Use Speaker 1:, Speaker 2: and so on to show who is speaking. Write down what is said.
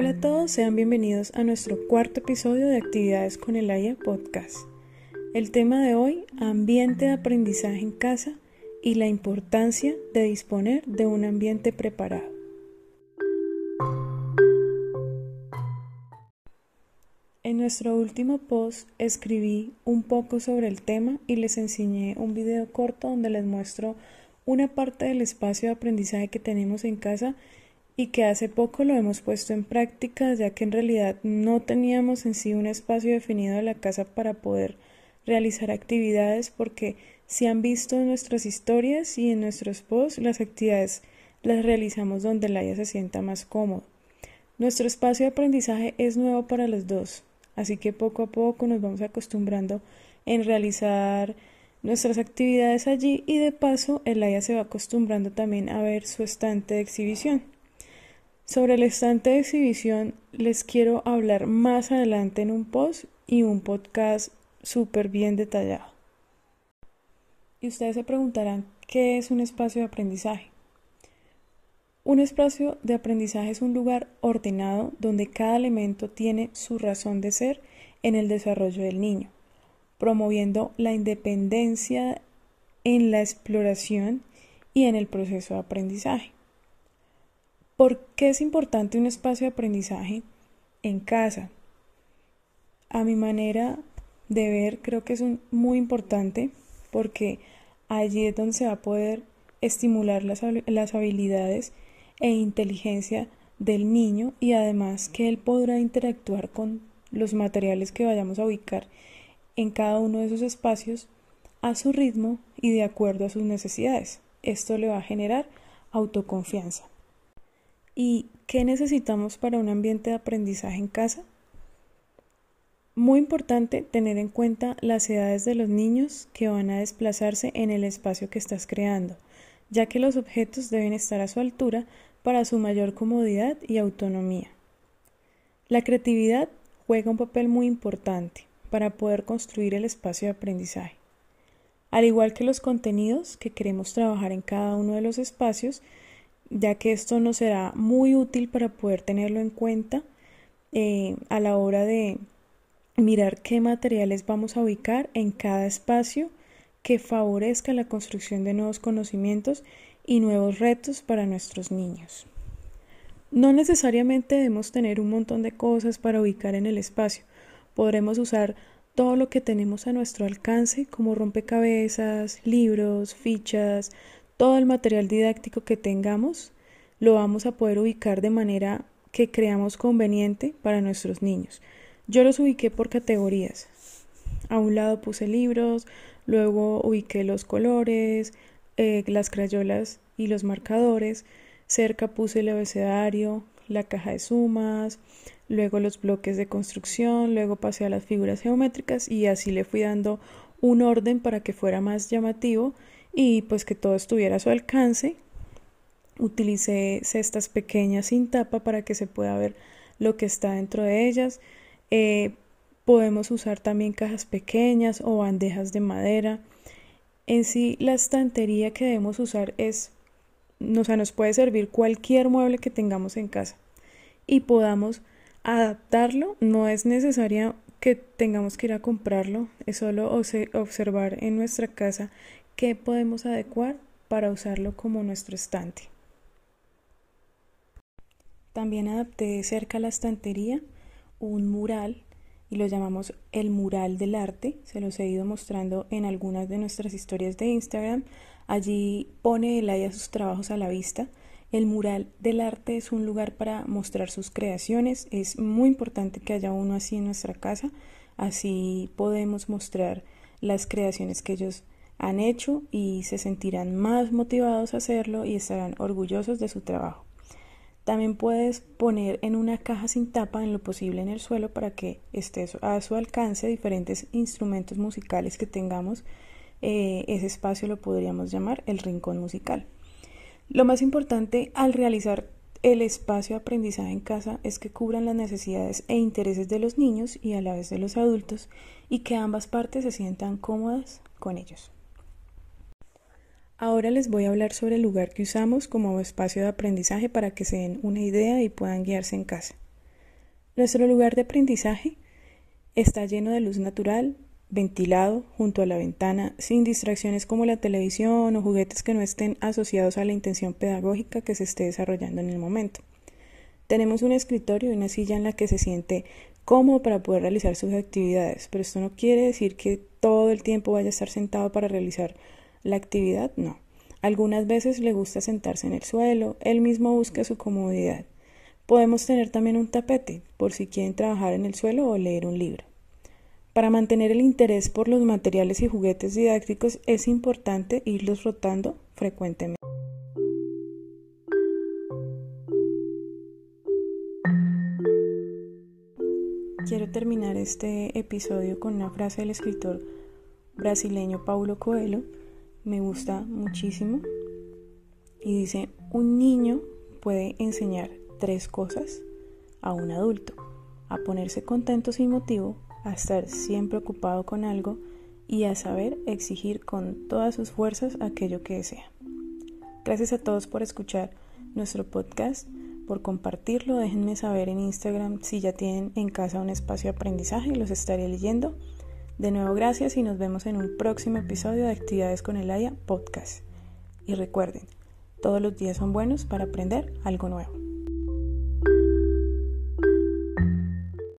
Speaker 1: Hola a todos, sean bienvenidos a nuestro cuarto episodio de Actividades con el AYA Podcast. El tema de hoy, ambiente de aprendizaje en casa y la importancia de disponer de un ambiente preparado. En nuestro último post escribí un poco sobre el tema y les enseñé un video corto donde les muestro una parte del espacio de aprendizaje que tenemos en casa y que hace poco lo hemos puesto en práctica ya que en realidad no teníamos en sí un espacio definido de la casa para poder realizar actividades porque si han visto en nuestras historias y en nuestros posts las actividades las realizamos donde Laia se sienta más cómodo. Nuestro espacio de aprendizaje es nuevo para los dos, así que poco a poco nos vamos acostumbrando en realizar nuestras actividades allí y de paso Elaya se va acostumbrando también a ver su estante de exhibición. Sobre el estante de exhibición les quiero hablar más adelante en un post y un podcast súper bien detallado. Y ustedes se preguntarán, ¿qué es un espacio de aprendizaje? Un espacio de aprendizaje es un lugar ordenado donde cada elemento tiene su razón de ser en el desarrollo del niño, promoviendo la independencia en la exploración y en el proceso de aprendizaje. ¿Por qué es importante un espacio de aprendizaje en casa? A mi manera de ver, creo que es muy importante porque allí es donde se va a poder estimular las, habilidades e inteligencia del niño y además que él podrá interactuar con los materiales que vayamos a ubicar en cada uno de esos espacios a su ritmo y de acuerdo a sus necesidades. Esto le va a generar autoconfianza. ¿Y qué necesitamos para un ambiente de aprendizaje en casa? Muy importante tener en cuenta las edades de los niños que van a desplazarse en el espacio que estás creando, ya que los objetos deben estar a su altura para su mayor comodidad y autonomía. La creatividad juega un papel muy importante para poder construir el espacio de aprendizaje. Al igual que los contenidos que queremos trabajar en cada uno de los espacios, ya que esto nos será muy útil para poder tenerlo en cuenta eh, a la hora de mirar qué materiales vamos a ubicar en cada espacio que favorezca la construcción de nuevos conocimientos y nuevos retos para nuestros niños. No necesariamente debemos tener un montón de cosas para ubicar en el espacio. Podremos usar todo lo que tenemos a nuestro alcance como rompecabezas, libros, fichas, todo el material didáctico que tengamos lo vamos a poder ubicar de manera que creamos conveniente para nuestros niños. Yo los ubiqué por categorías. A un lado puse libros, luego ubiqué los colores, eh, las crayolas y los marcadores. Cerca puse el abecedario, la caja de sumas, luego los bloques de construcción, luego pasé a las figuras geométricas y así le fui dando un orden para que fuera más llamativo y pues que todo estuviera a su alcance. Utilicé cestas pequeñas sin tapa para que se pueda ver lo que está dentro de ellas. Eh, podemos usar también cajas pequeñas o bandejas de madera. En sí, la estantería que debemos usar es, o sea, nos puede servir cualquier mueble que tengamos en casa y podamos adaptarlo. No es necesario que tengamos que ir a comprarlo, es solo observar en nuestra casa qué podemos adecuar para usarlo como nuestro estante. También adapté cerca a la estantería un mural y lo llamamos el mural del arte. Se los he ido mostrando en algunas de nuestras historias de Instagram. Allí pone Elaya sus trabajos a la vista. El mural del arte es un lugar para mostrar sus creaciones. Es muy importante que haya uno así en nuestra casa. Así podemos mostrar las creaciones que ellos han hecho y se sentirán más motivados a hacerlo y estarán orgullosos de su trabajo. También puedes poner en una caja sin tapa en lo posible en el suelo para que esté a su alcance diferentes instrumentos musicales que tengamos. Eh, ese espacio lo podríamos llamar el rincón musical. Lo más importante al realizar el espacio de aprendizaje en casa es que cubran las necesidades e intereses de los niños y a la vez de los adultos y que ambas partes se sientan cómodas con ellos. Ahora les voy a hablar sobre el lugar que usamos como espacio de aprendizaje para que se den una idea y puedan guiarse en casa. Nuestro lugar de aprendizaje está lleno de luz natural, ventilado junto a la ventana, sin distracciones como la televisión o juguetes que no estén asociados a la intención pedagógica que se esté desarrollando en el momento. Tenemos un escritorio y una silla en la que se siente cómodo para poder realizar sus actividades, pero esto no quiere decir que todo el tiempo vaya a estar sentado para realizar la actividad, no. Algunas veces le gusta sentarse en el suelo, él mismo busca su comodidad. Podemos tener también un tapete, por si quieren trabajar en el suelo o leer un libro. Para mantener el interés por los materiales y juguetes didácticos es importante irlos rotando frecuentemente. Quiero terminar este episodio con una frase del escritor brasileño Paulo Coelho. Me gusta muchísimo. Y dice, un niño puede enseñar tres cosas a un adulto. A ponerse contento sin motivo, a estar siempre ocupado con algo y a saber exigir con todas sus fuerzas aquello que desea. Gracias a todos por escuchar nuestro podcast, por compartirlo. Déjenme saber en Instagram si ya tienen en casa un espacio de aprendizaje los estaré leyendo. De nuevo, gracias y nos vemos en un próximo episodio de Actividades con el AYA Podcast. Y recuerden, todos los días son buenos para aprender algo nuevo.